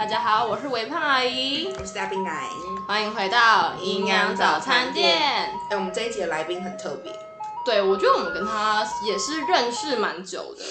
大家好，我是微胖阿姨，我是大兵奶，欢迎回到营养早餐店。哎、欸，我们这一集的来宾很特别。对，我觉得我们跟他也是认识蛮久的。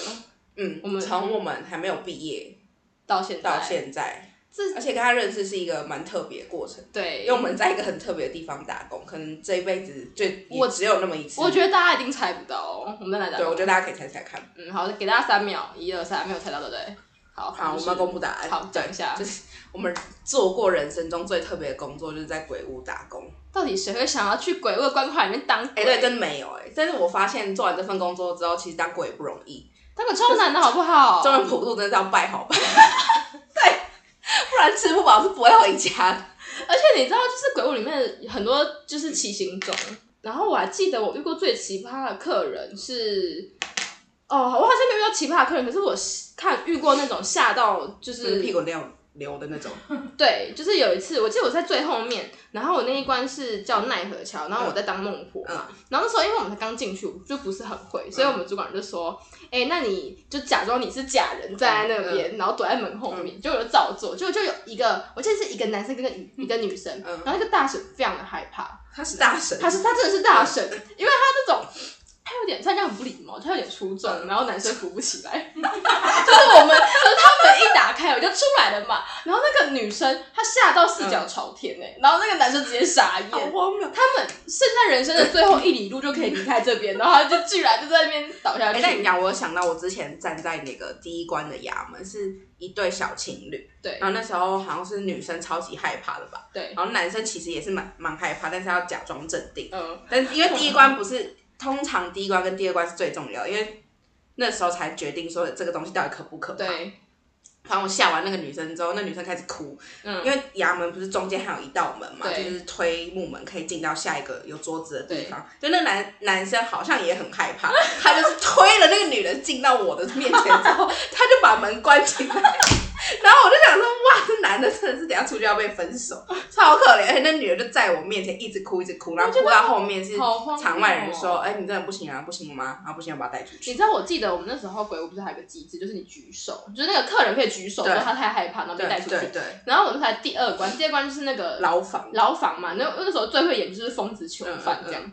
嗯，我们从我们还没有毕业到现在，到现在。而且跟他认识是一个蛮特别的过程，对，因为我们在一个很特别的地方打工，可能这一辈子就我只有那么一次。我，我觉得大家一定猜不到哦，我们再来打。对，我觉得大家可以猜猜看。嗯，好，给大家三秒，一二三，没有猜到对不对？好，好，我们要公布答案。好，讲一下，就是我们做过人生中最特别的工作，就是在鬼屋打工。到底谁会想要去鬼屋的关卡里面当鬼？哎、欸，对，真没有哎、欸。但是我发现做完这份工作之后，其实当鬼也不容易，当鬼超难的好不好？中元普渡真的是要拜好拜。对。不然吃不饱是不会回家的。而且你知道，就是鬼屋里面很多就是奇行种。然后我还记得我遇过最奇葩的客人是，哦，我好像没有遇到奇葩的客人，可是我看遇过那种吓到就是屁股尿流的那种。对，就是有一次，我记得我在最后面，然后我那一关是叫奈何桥，然后我在当孟婆嘛。嗯、然后那时候因为我们才刚进去，就不是很会，所以我们主管就说。哎、欸，那你就假装你是假人站在那边，嗯、然后躲在门后面，嗯、就有照做，就就有一个，我记得是一个男生跟个一个女生，嗯、然后那个大婶非常的害怕，他是大婶，他是他真的是大婶，嗯、因为他这种。他有点，他这样很不礼貌，他有点出众，然后男生扶不起来，就是我们，就是他们一打开我就出来了嘛，然后那个女生她吓到四脚朝天哎，嗯、然后那个男生直接傻眼，他们剩下人生的最后一里路就可以离开这边，然后他就居然就在那边倒下去。哎、欸，那你讲，我有想到我之前站在那个第一关的衙门是一对小情侣，对，然后那时候好像是女生超级害怕的吧，对，然后男生其实也是蛮蛮害怕，但是要假装镇定，嗯，但因为第一关不是。通常第一关跟第二关是最重要的，因为那时候才决定说这个东西到底可不可怕。对。然后我吓完那个女生之后，那女生开始哭，嗯，因为衙门不是中间还有一道门嘛，就是推木门可以进到下一个有桌子的地方。就那男男生好像也很害怕，他就是推了那个女人进到我的面前之后，他就把门关起来。然后我就想说，哇，这男的真的是等下出去要被分手，超可怜。而且那女的就在我面前一直哭，一直哭，然后哭到后面是场外人说，哎、欸，你真的不行啊，不行吗？然后不行，我把他带出去。你知道我记得我们那时候鬼屋不是还有个机制，就是你举手，就是那个客人可以举手，说对他太害怕，然后被带出去。对，对对。然后我们才第二关，第二关就是那个牢房，牢房嘛。那那时候最会演就是疯子囚犯这样。嗯嗯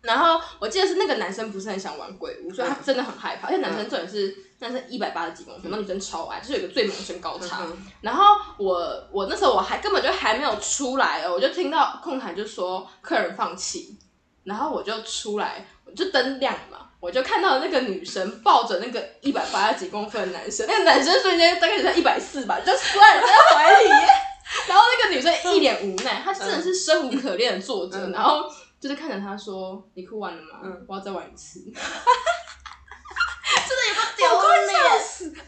然后我记得是那个男生不是很想玩鬼屋，所以他真的很害怕。而且男生重点是男生一百八十几公分，那女生超矮，就是有个最萌身高差。然后我我那时候我还根本就还没有出来哦，我就听到控台就说客人放弃，然后我就出来，我就灯亮嘛，我就看到那个女生抱着那个一百八十几公分的男生，那个男生瞬间大概才一百四吧，就摔在怀里，然后那个女生一脸无奈，她真的是生无可恋的坐着，然后。就是看着他说：“你哭完了吗？嗯，我要再玩一次。”真的有个丢脸，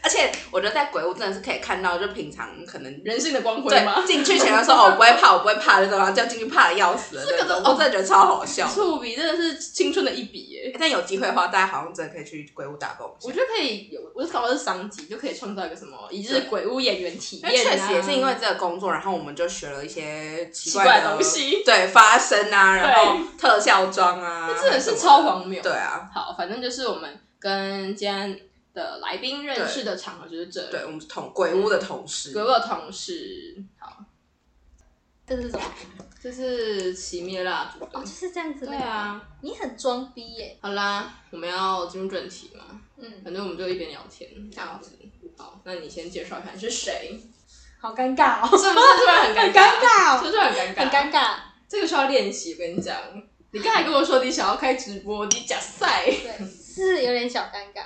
而且我觉得在鬼屋真的是可以看到，就平常可能人性的光辉吗？进去前的时候，我不会怕，我不会怕的时候，然后就进去怕的要死了。这个我真的觉得超好笑。触笔真的是青春的一笔耶！但有机会的话，大家好像真的可以去鬼屋打工。我觉得可以有，我是搞的是商机，就可以创造一个什么，一日鬼屋演员体验。确实也是因为这个工作，然后我们就学了一些奇怪的 东西，对，发声啊，然后特效妆啊，这真的是超荒谬。对啊，好，反正就是我们跟今天。的来宾认识的场合就是这里，对，我们是同鬼屋的同事，鬼屋的同事。好，这是什么？这是熄灭蜡烛。哦，就是这样子。对啊，你很装逼耶。好啦，我们要进入正题嘛。嗯，反正我们就一边聊天这样子。好，那你先介绍一下你是谁？好尴尬哦，是不是突然很尴尬？是不是很尴尬？很尴尬。这个需要练习，我跟你讲。你刚才跟我说你想要开直播，你假赛。对，是有点小尴尬。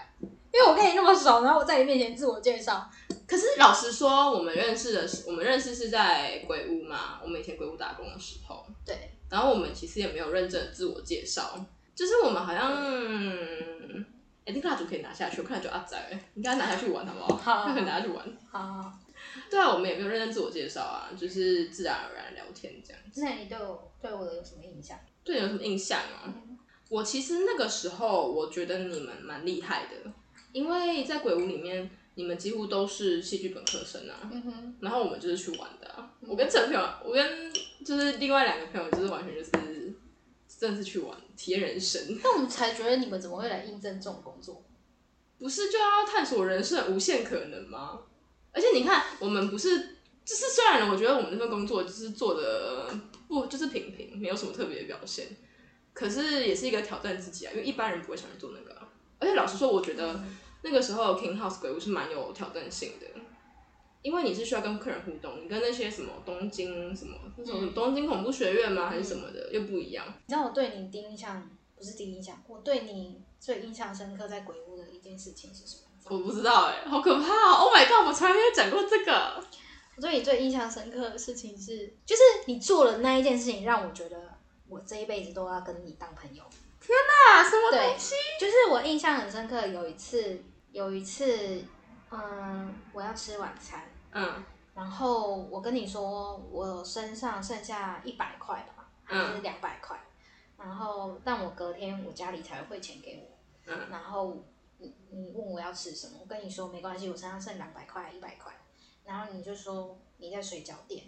因为我跟你那么熟，然后我在你面前自我介绍。可是老实说，我们认识的是，我们认识是在鬼屋嘛。我们以前鬼屋打工的时候，对。然后我们其实也没有认真的自我介绍，就是我们好像，哎，那个蜡烛可以拿下去，我看就阿仔，你应该拿下去玩好不好？好，可以拿下去玩。好，好，好。对啊，我们也没有认真自我介绍啊，就是自然而然聊天这样子。那你对我对我有什么印象？对你有什么印象啊？嗯、我其实那个时候我觉得你们蛮厉害的。因为在鬼屋里面，你们几乎都是戏剧本科生啊，嗯、哼然后我们就是去玩的、啊。我跟陈朋友，我跟就是另外两个朋友，就是完全就是真的是去玩，体验人生。那我们才觉得你们怎么会来应征这种工作？不是就要探索人生的无限可能吗？而且你看，我们不是就是虽然我觉得我们这份工作就是做的不就是平平，没有什么特别的表现，可是也是一个挑战自己啊，因为一般人不会想去做那个啊。而且老实说，我觉得那个时候 King House 鬼屋是蛮有挑战性的，因为你是需要跟客人互动，你跟那些什么东京什么那种东京恐怖学院吗，还是什么的又不一样。你知道我对你第一印象不是第一印象，我对你最印象深刻在鬼屋的一件事情是什么？我不知道哎、欸，好可怕哦！Oh my god，我从来没有讲过这个。我对你最印象深刻的事情是，就是你做了那一件事情，让我觉得我这一辈子都要跟你当朋友。天哪，什么东西？就是我印象很深刻，有一次，有一次，嗯，我要吃晚餐，嗯，然后我跟你说，我身上剩下一百块吧，还是两百块，然后但我隔天我家里才会汇钱给我，嗯，然后。你你问我要吃什么，我跟你说没关系，我身上剩两百块一百块，然后你就说你在水饺店，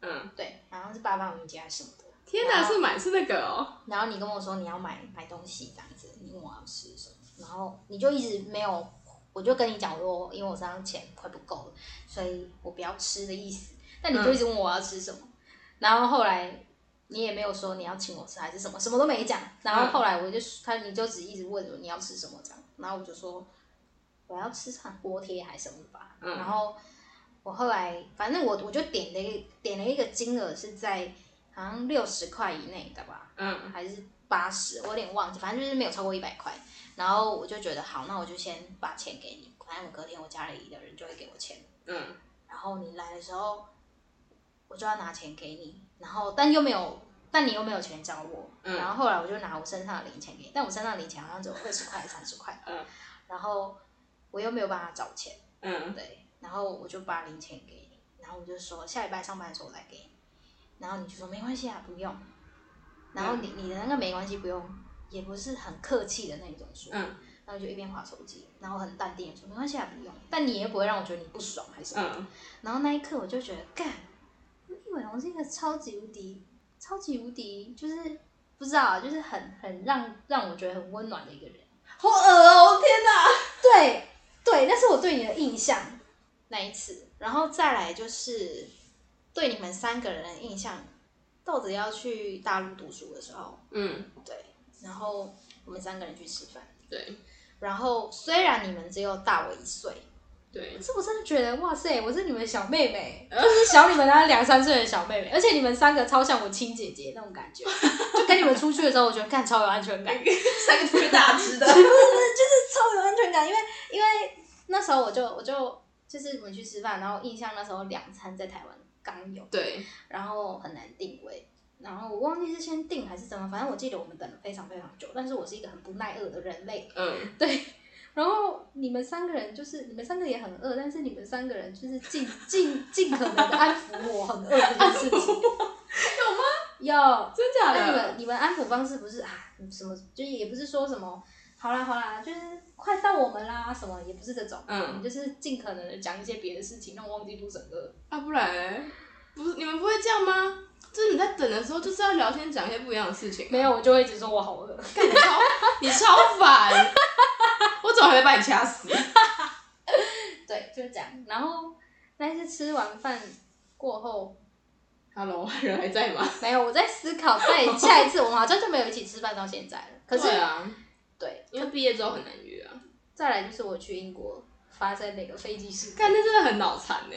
嗯，对，然后是八方云集还是什么的，天哪，是买是那个哦，然后你跟我说你要买买东西这样子，你问我要吃什么，然后你就一直没有，我就跟你讲说，因为我身上钱快不够了，所以我不要吃的意思，但你就一直问我要吃什么，嗯、然后后来。你也没有说你要请我吃还是什么，什么都没讲。然后后来我就他你就只一直问我你要吃什么这样，然后我就说我要吃上锅贴还是什么吧。嗯、然后我后来反正我我就点了一点了一个金额是在好像六十块以内的吧，嗯，还是八十，我有点忘记，反正就是没有超过一百块。然后我就觉得好，那我就先把钱给你，反正我隔天我家里的人就会给我钱。嗯，然后你来的时候。我就要拿钱给你，然后但又没有，但你又没有钱找我，嗯、然后后来我就拿我身上的零钱给你，但我身上的零钱好像只有二十块、三十块，嗯、然后我又没有办法找钱，嗯、对，然后我就把零钱给你，然后我就说下礼拜上班的时候我再给你，然后你就说没关系啊，不用，然后你你的那个没关系不用，也不是很客气的那种说，嗯、然后就一边划手机，然后很淡定的说没关系啊，不用，但你也不会让我觉得你不爽还是什么，嗯、然后那一刻我就觉得干。易伟龙是一个超级无敌、超级无敌，就是不知道，就是很很让让我觉得很温暖的一个人。好恶哦！天哪！对对，那是我对你的印象那一次，然后再来就是对你们三个人的印象。豆子要去大陆读书的时候，嗯，对，然后我们三个人去吃饭，对，然后虽然你们只有大我一岁。对，可是我真的觉得哇塞，我是你们的小妹妹，就是小你们大概两三岁的小妹妹，而且你们三个超像我亲姐姐那种感觉，就跟你们出去的时候，我觉得干超有安全感，三个特别大只的，不是不是就是超有安全感，因为因为那时候我就我就就是我们去吃饭，然后印象那时候两餐在台湾刚有，对，然后很难定位，然后我忘记是先定还是怎么，反正我记得我们等了非常非常久，但是我是一个很不耐饿的人类，嗯，对。然后你们三个人就是你们三个也很饿，但是你们三个人就是尽尽尽可能的安抚我很饿这件事情。有吗？有，真假的？那你们你们安抚方式不是啊什么，就也不是说什么好啦好啦，就是快到我们啦什么，也不是这种，嗯，就是尽可能的讲一些别的事情，让我忘记肚子饿。啊，不然不是你们不会这样吗？就是你在等的时候，就是要聊天讲一些不一样的事情。没有，我就会一直说我好饿。干你超你超烦。我怎么还没把你掐死？对，就是这样。然后那一次吃完饭过后，Hello，人还在吗？没有，我在思考，在下一次我们好像就没有一起吃饭到现在了。可是，对啊，对，因为毕业之后很难约啊。再来就是我去英国发生那个飞机事故，看那真的很脑残呢。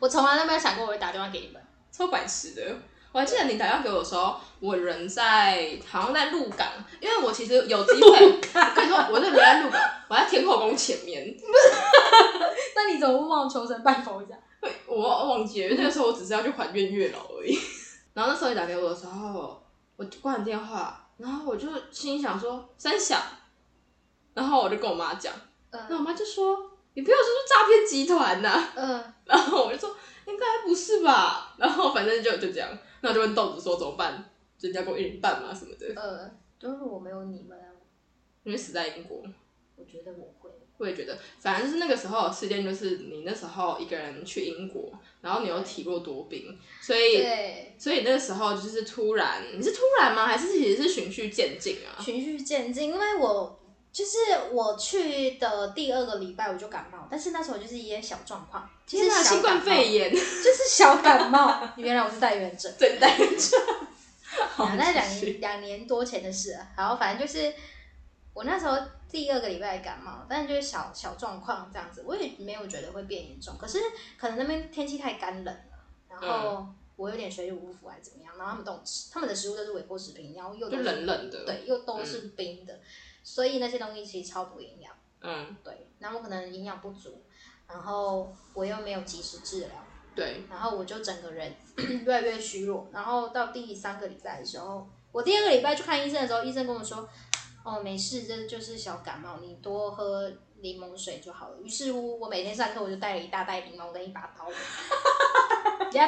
我从来都没有想过我会打电话给你们，超白痴的。我还记得你打电话给我的时候，我人在好像在鹿港，因为我其实有机会。我跟你说，我那人在鹿港，我在天后宫前面。不是，那你怎么不帮我求神拜佛一下？我忘记了，因为那个时候我只是要去还愿月老而已。然后那时候你打给我的时候，我挂完电话，然后我就心里想说三小，然后我就跟我妈讲，嗯，那我妈就说你不要说是诈骗集团呐，嗯，然后我就说应该不是吧，然后反正就就这样。那就问豆子说怎么办？人家跟我一人半嘛什么的。呃，就是我没有你们啊。因为死在英国。我觉得我会。我也觉得，反正就是那个时候事件，就是你那时候一个人去英国，然后你又体弱多病，所以，对所以那个时候就是突然，你是突然吗？还是其实是循序渐进啊？循序渐进，因为我就是我去的第二个礼拜我就感冒，但是那时候就是一些小状况，其实新冠肺炎 就是小感冒。原来我是带原者，对，带原者。那两年两年多前的事了，然后反正就是我那时候第二个礼拜感冒，但是就是小小状况这样子，我也没有觉得会变严重。可是可能那边天气太干冷了，然后我有点水土不服还是怎么样，然后他们都吃他们的食物都是微波食品，然后又都冷冷的，对，又都是冰的。嗯所以那些东西其实超补营养，嗯，对，然后我可能营养不足，然后我又没有及时治疗，对，然后我就整个人 越来越虚弱，然后到第三个礼拜的时候，我第二个礼拜去看医生的时候，医生跟我说，哦，没事，这就是小感冒，你多喝柠檬水就好了。于是乎，我每天上课我就带了一大袋柠檬跟一把刀，你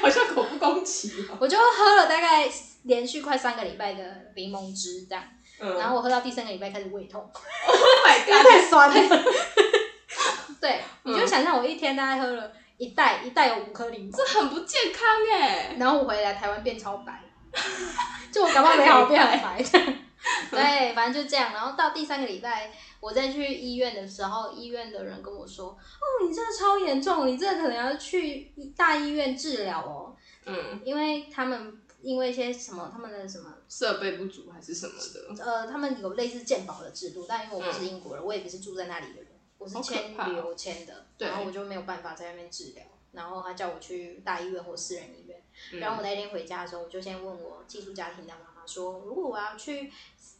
好像口不攻击哦，我就喝了大概连续快三个礼拜的柠檬汁这样。嗯、然后我喝到第三个礼拜开始胃痛，Oh my god，太酸了。对，你就想象我一天大概喝了一袋，一袋有五颗柠檬，这很不健康哎。然后我回来台湾变超白，就我感冒 没好变很白。对，反正就这样。然后到第三个礼拜，我再去医院的时候，医院的人跟我说：“哦，你这个超严重，你这个可能要去大医院治疗哦。”嗯，因为他们。因为一些什么，他们的什么设备不足还是什么的？呃，他们有类似鉴宝的制度，但因为我不是英国人，嗯、我也不是住在那里的人，我是签旅游签的，哦、然后我就没有办法在那边治疗。然后他叫我去大医院或私人医院。嗯、然后我那天回家的时候，我就先问我寄宿家庭的妈妈说，如果我要去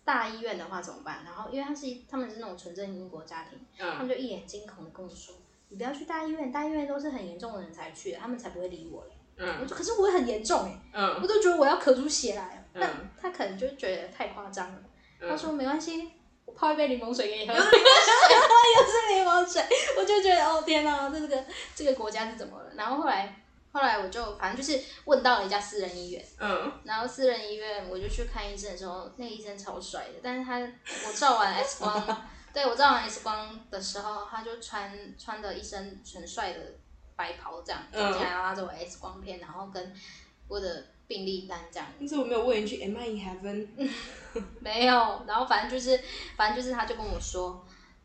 大医院的话怎么办？然后因为他是他们是那种纯正英国家庭，嗯、他们就一脸惊恐的跟我说：“你不要去大医院，大医院都是很严重的人才去的，他们才不会理我嘞。”嗯，我就可是我很严重哎，嗯，我都觉得我要咳出血来了，但他可能就觉得太夸张了。他说没关系，我泡一杯柠檬水给你喝，又是。柠檬水，我就觉得哦天哪，这个这个国家是怎么了？然后后来后来我就反正就是问到了一家私人医院，嗯，然后私人医院我就去看医生的时候，那个医生超帅的，但是他我照完 X 光，对我照完 X 光的时候，他就穿穿的一身很帅的。白袍这样走进来，然后拿着我 X 光片，然后跟我的病历单这样。但是我没有问一句，Am I in heaven？没有，然后反正就是，反正就是，他就跟我说，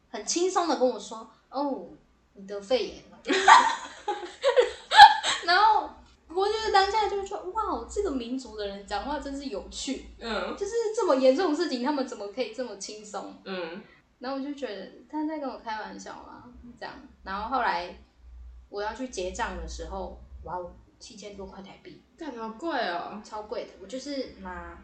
很轻松的跟我说，哦，你得肺炎了。然后我就是当下就说，哇，这个民族的人讲话真是有趣。嗯。就是这么严重的事情，他们怎么可以这么轻松？嗯。然后我就觉得他在跟我开玩笑嘛，这样。然后后来。我要去结账的时候，哇哦，七千多块台币，干好贵哦，超贵的。我就是拿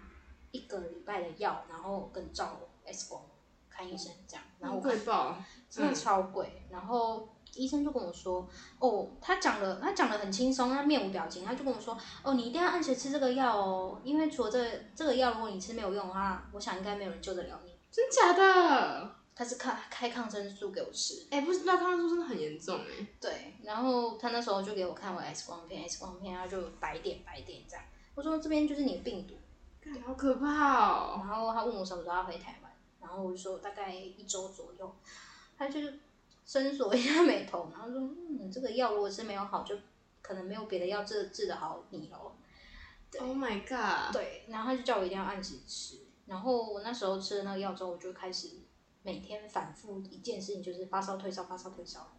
一个礼拜的药，然后跟照 X 光看医生这样，然后贵爆，真的超贵。嗯、然后医生就跟我说，哦，他讲的他讲的很轻松，他面无表情，他就跟我说，哦，你一定要按时吃这个药哦，因为除了这个、这个药，如果你吃没有用的话，我想应该没有人救得了你。真假的？他是开开抗生素给我吃，哎、欸，不是，那抗生素真的很严重哎。对，然后他那时候就给我看我 X 光片，X 光片他就白点白点这样。我说这边就是你的病毒，好可怕哦。然后他问我什么时候要回台湾，然后我就说大概一周左右。他就伸锁一下眉头，然后说嗯，这个药如果是没有好，就可能没有别的药治治得好你喽。Oh my god！对，然后他就叫我一定要按时吃。然后我那时候吃了那个药之后，我就开始。每天反复一件事情就是发烧退烧发烧退烧，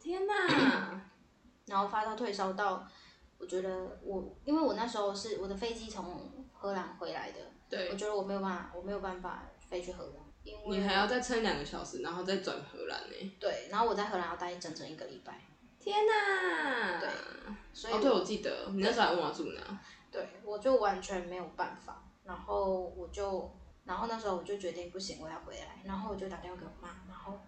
天哪！然后发烧退烧到，我觉得我因为我那时候是我的飞机从荷兰回来的，对，我觉得我没有办法，我没有办法飞去荷兰，因为你还要再撑两个小时，然后再转荷兰呢。对，然后我在荷兰要待整整一个礼拜。天哪！对，所以哦，对，我记得你那时候还问我住哪？对，我就完全没有办法，然后我就。然后那时候我就决定不行，我要回来。然后我就打电话给我妈，然后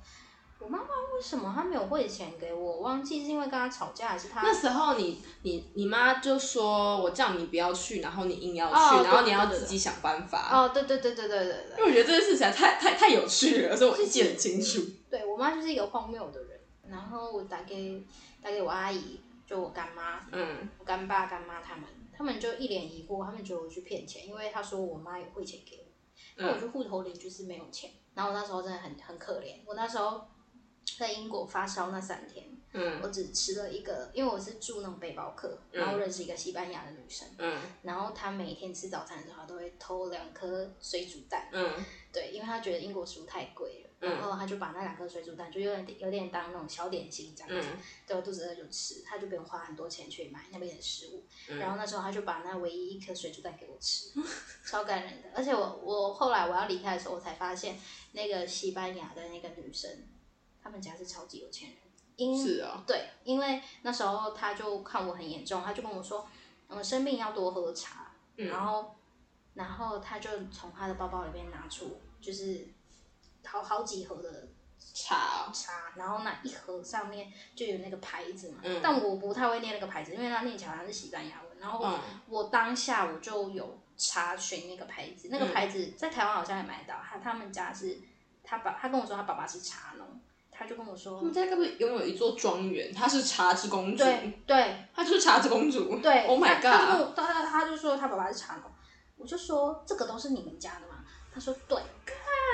我妈妈为什么她没有汇钱给我？我忘记是因为跟她吵架还是她？那时候你你你妈就说我叫你不要去，然后你硬要去，哦、然后你要自己想办法。哦，对对对对对对对。因为我觉得这件事情太太太有趣了，所以我记得很清楚。对，我妈就是一个荒谬的人。然后我打给打给我阿姨，就我干妈，嗯，我干爸干妈他们，他们就一脸疑惑，他们觉得我去骗钱，因为他说我妈有汇钱给我。那我就户头里就是没有钱，然后我那时候真的很很可怜。我那时候在英国发烧那三天，嗯，我只吃了一个，因为我是住那种背包客，然后认识一个西班牙的女生，嗯，然后她每天吃早餐的时候，她都会偷两颗水煮蛋，嗯，对，因为她觉得英国食物太贵了，然后她就把那两颗水煮蛋就有点有点当那种小点心这样子，对，我肚子饿就吃，她就不用花很多钱去买那边的食物，然后那时候她就把那唯一一颗水煮蛋给我吃，超感人的，而且我我后来我要离开的时候，我才发现那个西班牙的那个女生，他们家是超级有钱人。因是啊，对，因为那时候他就看我很严重，他就跟我说，嗯生病要多喝茶，嗯、然后，然后他就从他的包包里面拿出，就是好好几盒的茶茶，然后那一盒上面就有那个牌子嘛，嗯、但我不太会念那个牌子，因为他念起来好像是西班牙文，然后我当下我就有查询那个牌子，那个牌子在台湾好像也买得到，他他们家是他爸，他跟我说他爸爸是茶农。他就跟我说，他们家该不会拥有一座庄园？她是茶之公主。对对，她就是茶之公主。对，Oh my god！他他他就说他爸爸是茶农，我就说这个都是你们家的吗？他说对。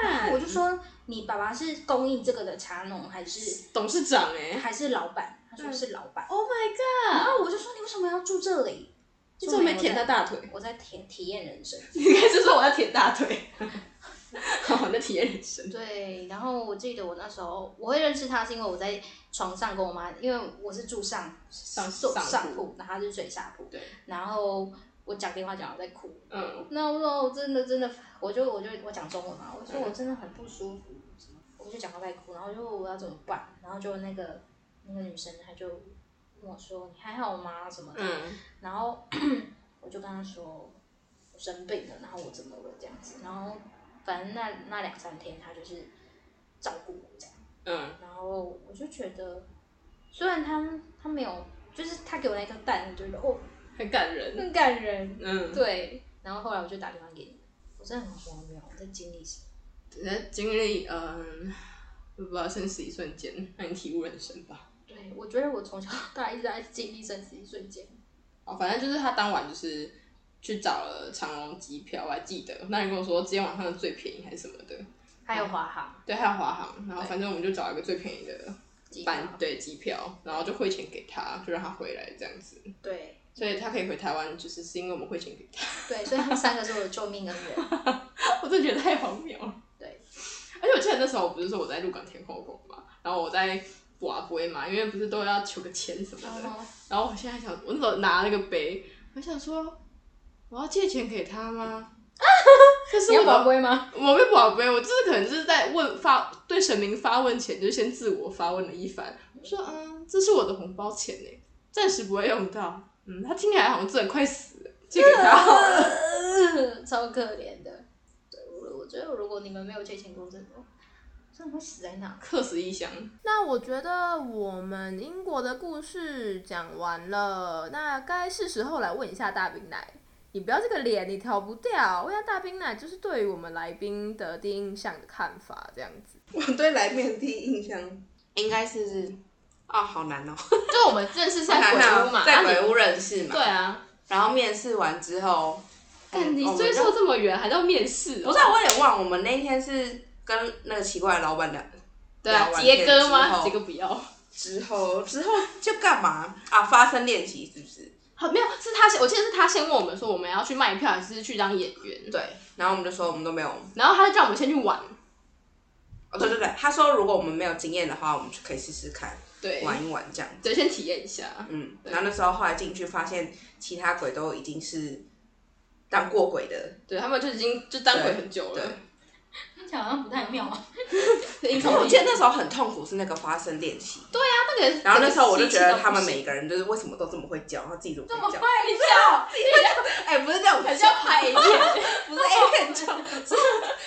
然后，我就说你爸爸是供应这个的茶农还是董事长哎？还是老板？他说是老板。Oh my god！然后我就说你为什么要住这里？你怎么没舔他大腿？我在体体验人生。你应该是说我要舔大腿。好，那体验人生。对，然后我记得我那时候我会认识他，是因为我在床上跟我妈，因为我是住上上上铺，然后他是睡下铺。对。然后我讲电话讲我在哭。嗯。那我说我真的真的，我就我就我讲中文嘛，我说我真的很不舒服？我就讲到在哭，然后就我要怎么办？然后就那个那个女生，她就跟我说：“你还好吗？什么的？”嗯。然后 我就跟她说：“我生病了，然后我怎么了？这样子。”然后。反正那那两三天，他就是照顾我这样，嗯，然后我就觉得，虽然他他没有，就是他给我那颗蛋，我觉得哦，很感人，很感人，嗯，对。然后后来我就打电话给你，我真的很荒谬，我在经历什么？在经历嗯，不知道生死一瞬间，让你体悟人生吧。对，我觉得我从小到大一直在经历生死一瞬间。哦，反正就是他当晚就是。去找了长龙机票，我还记得。那你跟我说今天晚上的最便宜还是什么的？还有华航。对，还有华航。然后反正我们就找一个最便宜的班，对，机票，然后就汇钱给他，就让他回来这样子。对。所以他可以回台湾，就是是因为我们汇钱给他。对，所以他们三个是我的救命恩人。我真的觉得太荒谬了。对。而且我记得那时候我不是说我在鹿港天后宫嘛，然后我在瓦杯嘛，因为不是都要求个签什么的。Uh huh. 然后我现在想，我那时候拿那个杯，我想说。我要借钱给他吗？这是我宝贝吗？我没宝贝，我就是可能就是在问发对神明发问前，就先自我发问了一番。我说嗯，这是我的红包钱呢，暂时不会用到。嗯，他听起来好像真的快死了，借给他好了。超可怜的。对，我我觉得如果你们没有借钱过，真的真的会死在那，客死异乡。那我觉得我们英国的故事讲完了，那该是时候来问一下大兵奶。你不要这个脸，你逃不掉。我要大冰奶，就是对于我们来宾的第一印象的看法，这样子。我对来宾的第一印象应该是，啊、哦，好难哦。就 我们认识在鬼屋嘛，在鬼屋认识嘛。对啊。然后面试完之后，但、你追溯这么远，还要面试、哦？不是、啊，我有点忘。我们那天是跟那个奇怪的老板娘，对啊，杰哥吗？杰哥不要。之后之后就干嘛啊？发声练习是不是？没有，是他先，我记得是他先问我们说我们要去卖票还是去当演员。对，然后我们就说我们都没有。然后他就叫我们先去玩。哦，对对对，他说如果我们没有经验的话，我们就可以试试看，对，玩一玩这样。对，先体验一下。嗯，然后那时候后来进去发现，其他鬼都已经是当过鬼的，对他们就已经就当鬼很久了。好像不太妙啊！我记得那时候很痛苦，是那个发声练习。对啊，那个。然后那时候我就觉得他们每一个人就是为什么都这么会叫，然后自己怎么？这么会叫，自己会叫。哎，不是这样，很像拍 A 片，不是 A 片叫，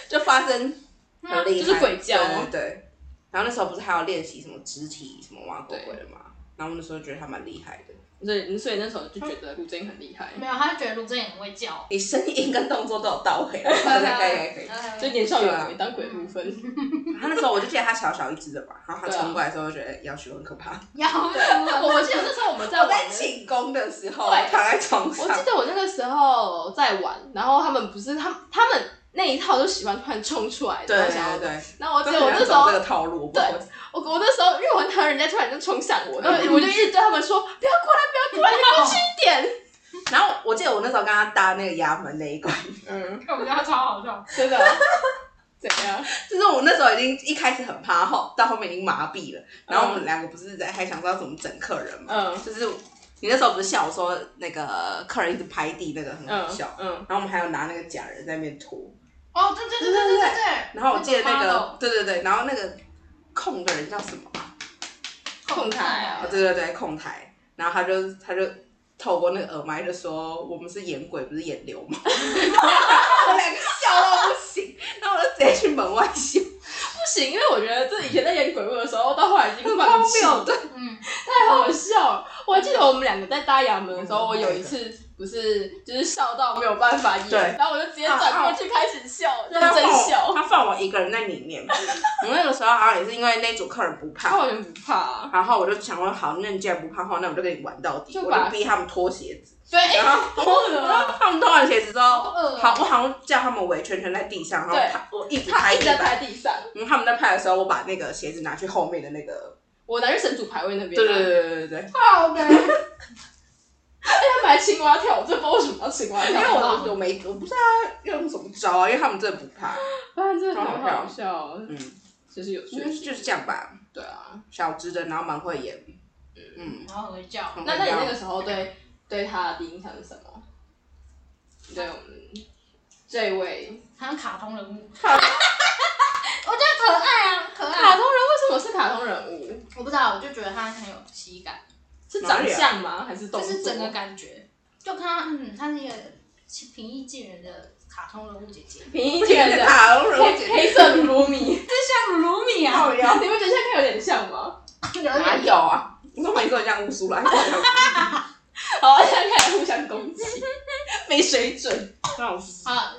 就发声很厉害，就是鬼叫。对。然后那时候不是还要练习什么肢体什么挖鬼鬼的嘛？然后那时候觉得他蛮厉害的。所以，所以那时候就觉得卢真很厉害。没有，他就觉得卢真也很会叫。你声音跟动作都有到位，可以可以可 以。就年少有为，当鬼不分。他那时候我就记得他小小一只的吧，然后他冲过来的时候，就觉得要求很可怕。要求。我记得那时候我们在玩。我在庆功的时候，躺在床上。我记得我那个时候在玩，然后他们不是他他们那一套就喜欢突然冲出来，对对对。然后我记得我那时候这个套路，对，我我那时候因为我很讨厌人家突然就冲向我，然后我就一直对他们说不要过来，不要过来，你过去一点。然后我记得我那时候跟他搭那个衙门那一关，嗯，我觉得他超好笑，真的。怎样？就是我那时候已经一开始很怕，后到后面已经麻痹了。然后我们两个不是在还想知道怎么整客人嘛？嗯，就是你那时候不是笑我说那个客人一直拍地，那个很好笑。嗯，然后我们还有拿那个假人在那边拖。哦，对对对对对对。然后我记得那个，对对对，然后那个控的人叫什么？控台啊！对对对，控台。然后他就他就透过那个耳麦就说：“我们是演鬼，不是演流氓。”我两个笑到不行，然后我就直接去门外笑。不行，因为我觉得这以前在演鬼屋的时候，到后来已经放弃了，对，嗯，太好笑了。我还记得我们两个在搭衙门的时候，我有一次不是就是笑到没有办法演，然后我就直接转过去开始笑，认真笑。他放我一个人在里面，我那个时候好像也是因为那组客人不怕，他完全不怕。然后我就想说，好，那你既然不怕的话，那我就跟你玩到底，我就逼他们脱鞋子。对，然后他们脱完鞋子之后，好，我好像叫他们围圈圈在地上，然后他我一直拍地上。嗯，他们在拍的时候，我把那个鞋子拿去后面的那个，我拿去神主牌位那边。对对对对对对。好的。哎，他们还青蛙跳，我真不知道为什么要青蛙跳。因为我我没我不知道要用什么招啊，因为他们真的不怕。反正真的很好笑。嗯，就是有趣，就是这样吧。对啊，小只的，然后蛮会演。嗯，然后很会叫。那那你那个时候对？对他的第一印象是什么？对我们这位，他像卡通人物，我觉得可爱啊，可爱。卡通人为什么是卡通人物？我不知道，我就觉得他很有喜感。是长相吗？还是动作？就是整个感觉，就看他，嗯，他是一个平易近人的卡通人物姐姐。平易近人的卡通人物姐姐，黑色鲁鲁米，这像鲁鲁米啊！你们觉得现在看有点像吗？哪有啊？你说每个人像乌苏拉。好，现在开始互相攻击，没水准。好，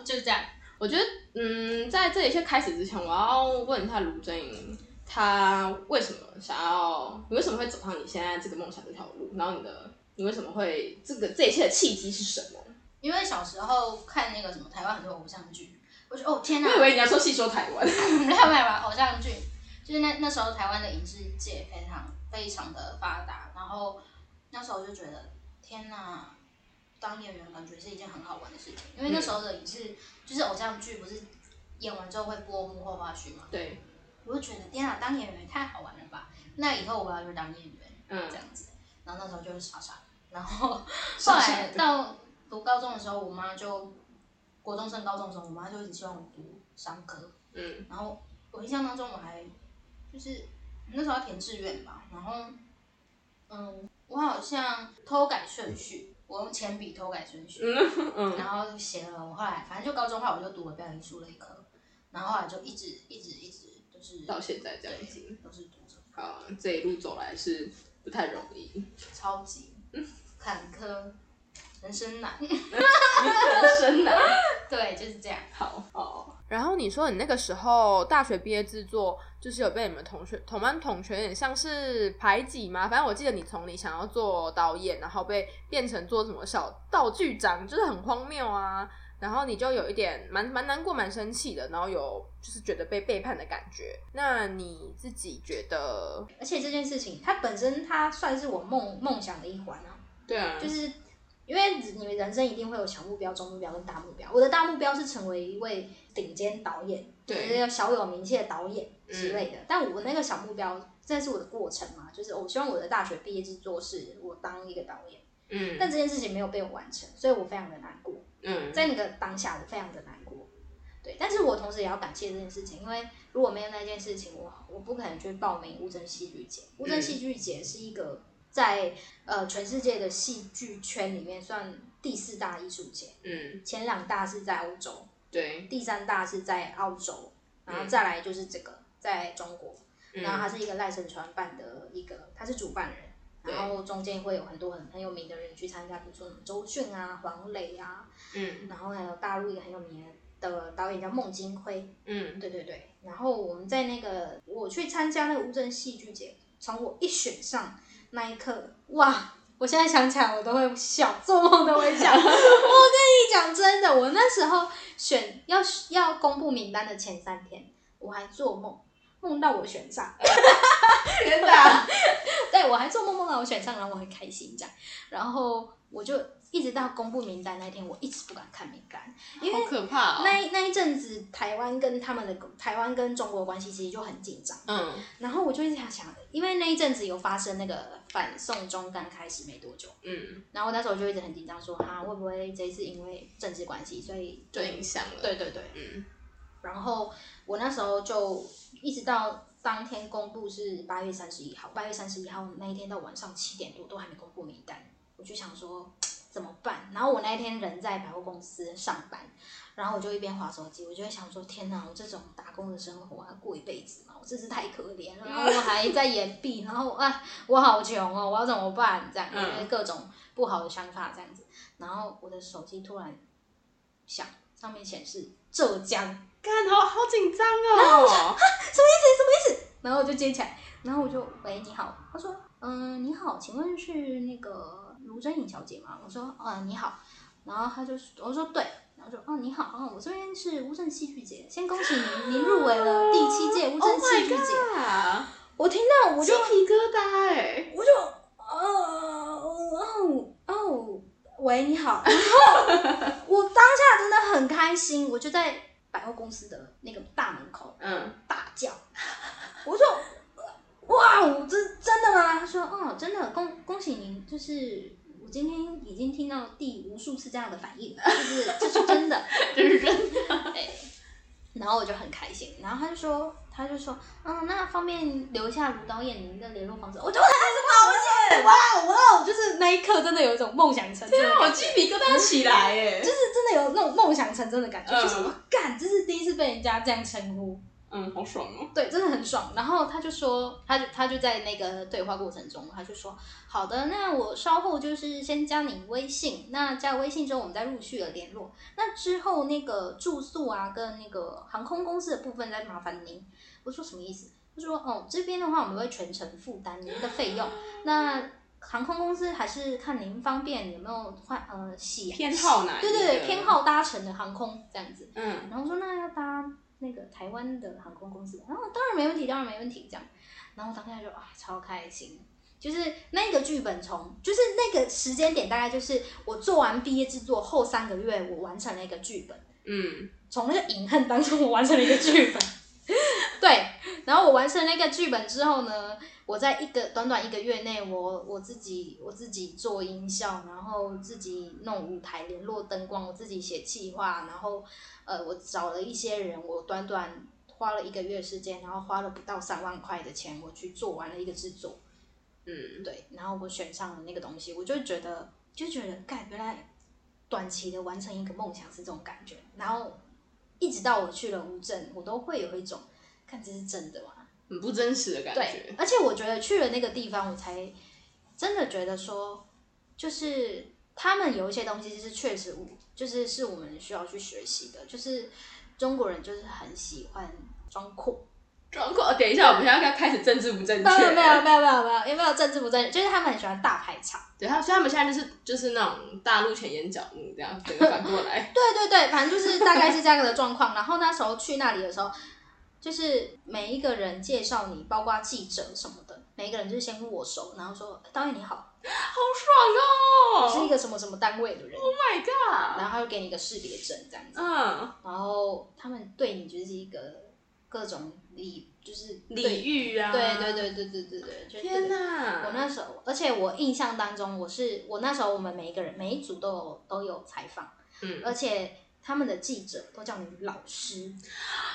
就是这样。我觉得，嗯，在这一切开始之前，我要问一下卢真颖，他为什么想要？你为什么会走上你现在这个梦想这条路？然后你的，你为什么会这个这一切的契机是什么？因为小时候看那个什么台湾很多偶像剧，我觉得哦天哪！我以为你要说戏说台湾，没有没有偶像剧，就是那那时候台湾的影视界非常非常的发达，然后那时候就觉得。天呐，当演员感觉是一件很好玩的事情，因为那时候的影视就是偶像剧，不是演完之后会播幕后花絮嘛？对。我就觉得天呐，当演员也太好玩了吧！那以后我要去当演员，嗯，这样子。然后那时候就是傻傻，然后 后来到读高中的时候，我妈就国中升高中的时候，我妈就一直希望我读商科，嗯。然后我印象当中我还就是那时候要填志愿吧，然后嗯。我好像偷改顺序，我用铅笔偷改顺序，嗯嗯、然后写了。我后来反正就高中话，我就读了表演艺术类科，然后后来就一直一直一直都、就是到现在这样子，都是读者。好，这一路走来是不太容易，超级 坎坷，人生难 人生难，对，就是这样。好哦。然后你说你那个时候大学毕业制作，就是有被你们同学同班同学有点像是排挤吗？反正我记得你从你想要做导演，然后被变成做什么小道具长，就是很荒谬啊。然后你就有一点蛮蛮难过、蛮生气的，然后有就是觉得被背叛的感觉。那你自己觉得？而且这件事情它本身它算是我梦梦想的一环啊。对啊，就是。因为你们人生一定会有小目标、中目标跟大目标。我的大目标是成为一位顶尖导演，对就是要小有名气的导演之类的。嗯、但我那个小目标，这是我的过程嘛，就是我希望我的大学毕业制作是我当一个导演。嗯。但这件事情没有被我完成，所以我非常的难过。嗯。在那个当下，我非常的难过。对，但是我同时也要感谢这件事情，因为如果没有那件事情，我我不可能去报名乌镇戏剧节。乌镇戏剧节是一个。在呃全世界的戏剧圈里面算第四大艺术节，嗯，前两大是在欧洲，对，第三大是在澳洲，然后再来就是这个在中国，嗯、然后他是一个赖声川办的一个，他是主办人，对然后中间会有很多很很有名的人去参加，比如说什么周迅啊、黄磊啊，嗯，然后还有大陆一个很有名的导演叫孟京辉，嗯，对对对，然后我们在那个我去参加那个乌镇戏剧节，从我一选上。那一刻，哇！我我现在想起来我都会笑，做梦都会笑。我跟你讲真的，我那时候选要要公布名单的前三天，我还做梦，梦到我选上。天哪！对，我还做梦梦到我选上，然后我很开心这样，然后我就。一直到公布名单那天，我一直不敢看名单，因为好可怕哦。那那一阵子，台湾跟他们的台湾跟中国关系其实就很紧张。嗯。然后我就一直想想，因为那一阵子有发生那个反送中刚开始没多久。嗯。然后那时候就一直很紧张，说哈会不会这一次因为政治关系，所以就影响了。对对对。嗯。然后我那时候就一直到当天公布是八月三十一号，八月三十一号那一天到晚上七点多都还没公布名单，我就想说。怎么办？然后我那一天人在百货公司上班，然后我就一边滑手机，我就会想说：天哪，我这种打工的生活啊，过一辈子嘛，我真是太可怜了。然后我还在延毕，然后啊，我好穷哦，我要怎么办？这样，各种不好的想法这样子。然后我的手机突然响，上面显示浙江，干，好好紧张哦。哈，什么意思？什么意思？然后我就接起来，然后我就喂，你好。他说：嗯，你好，请问是那个？卢真颖小姐吗，我说，啊，你好，然后他就我说对，然后说，哦，你好，啊，我这边是乌镇戏剧节，先恭喜您，您入围了第七届乌镇戏剧节。我听到我就鸡皮疙瘩哎，我就，哦哦哦，喂，你好，然后我当下真的很开心，我就在百货公司的那个大门口，嗯，大叫，我说。哇，这真的吗？他说，哦，真的，恭恭喜您，就是我今天已经听到第无数次这样的反应了，就是 这是真的，这是真的。然后我就很开心，然后他就说，他就说，嗯，那方便留下卢导演您的联络方式，我就开始高兴，哇哇，就是那一刻真的有一种梦想成真，对啊，我鸡皮疙瘩起来耶，就是真的有那种梦想成真的感觉，就是我干，这是第一次被人家这样称呼。嗯，好爽哦！对，真的很爽。然后他就说，他就他就在那个对话过程中，他就说，好的，那我稍后就是先加你微信，那加微信之后，我们再陆续的联络。那之后那个住宿啊，跟那个航空公司的部分再麻烦您。我说什么意思？他说，哦，这边的话我们会全程负担您的费用。那航空公司还是看您方便有没有换呃喜偏好哪？对对对，偏好搭乘的航空这样子。嗯。然后说那要搭。那个台湾的航空公司，然后当然没问题，当然没问题，这样，然后当下就啊超开心，就是那个剧本从，就是那个时间点大概就是我做完毕业制作后三个月，我完成了一个剧本，嗯，从那个隐恨当中我完成了一个剧本，对，然后我完成那个剧本之后呢，我在一个短短一个月内，我我自己我自己做音效，然后自己弄舞台联络灯光，我自己写企划，然后呃，我找了一些人，我短短花了一个月时间，然后花了不到三万块的钱，我去做完了一个制作，嗯，对，然后我选上了那个东西，我就觉得就觉得，干，原来短期的完成一个梦想是这种感觉，然后一直到我去了乌镇，我都会有一种，看这是真的吗？很不真实的感觉。对，而且我觉得去了那个地方，我才真的觉得说，就是他们有一些东西是确实，就是是我们需要去学习的。就是中国人就是很喜欢装酷，装酷。等一下，我们现在要开始政治不正确。没有没有没有没有没有，有没有政治不正确？就是他们很喜欢大排场。对，他所以他们现在就是就是那种大陆前眼角膜这样整个反过来。对对对，反正就是大概是这样的状况。然后那时候去那里的时候。就是每一个人介绍你，包括记者什么的，每一个人就是先握手，然后说：“导演你好，好爽哦！”是一个什么什么单位的人？Oh my god！然后他会给你一个识别证这样子。嗯。然后他们对你就是一个各种礼，就是礼遇啊。对对对对对对对。就天哪！我那时候，而且我印象当中，我是我那时候我们每一个人每一组都有都有采访，嗯，而且。他们的记者都叫你老师，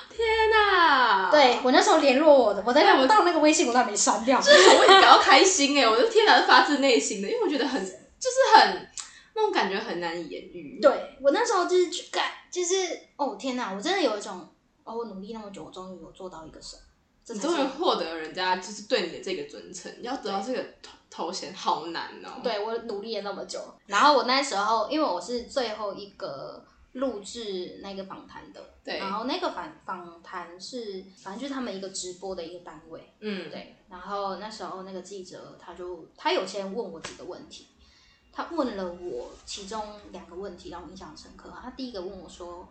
天哪！对，我那时候联络我的，我在我到那个微信我都还没删掉，就是我感到开心哎！我的天哪，是发自内心的，因为我觉得很就是很那种感觉很难以言喻。对，我那时候就是去干，就是哦天哪，我真的有一种哦，我努力那么久，我终于有做到一个什么，你终于获得人家就是对你的这个尊称，要得到这个头头衔好难哦。对，我努力了那么久，然后我那时候因为我是最后一个。录制那个访谈的，对，然后那个访访谈是，反正就是他们一个直播的一个单位，嗯，对，然后那时候那个记者他就他有先问我几个问题，他问了我其中两个问题，让我印象深刻。他第一个问我说：“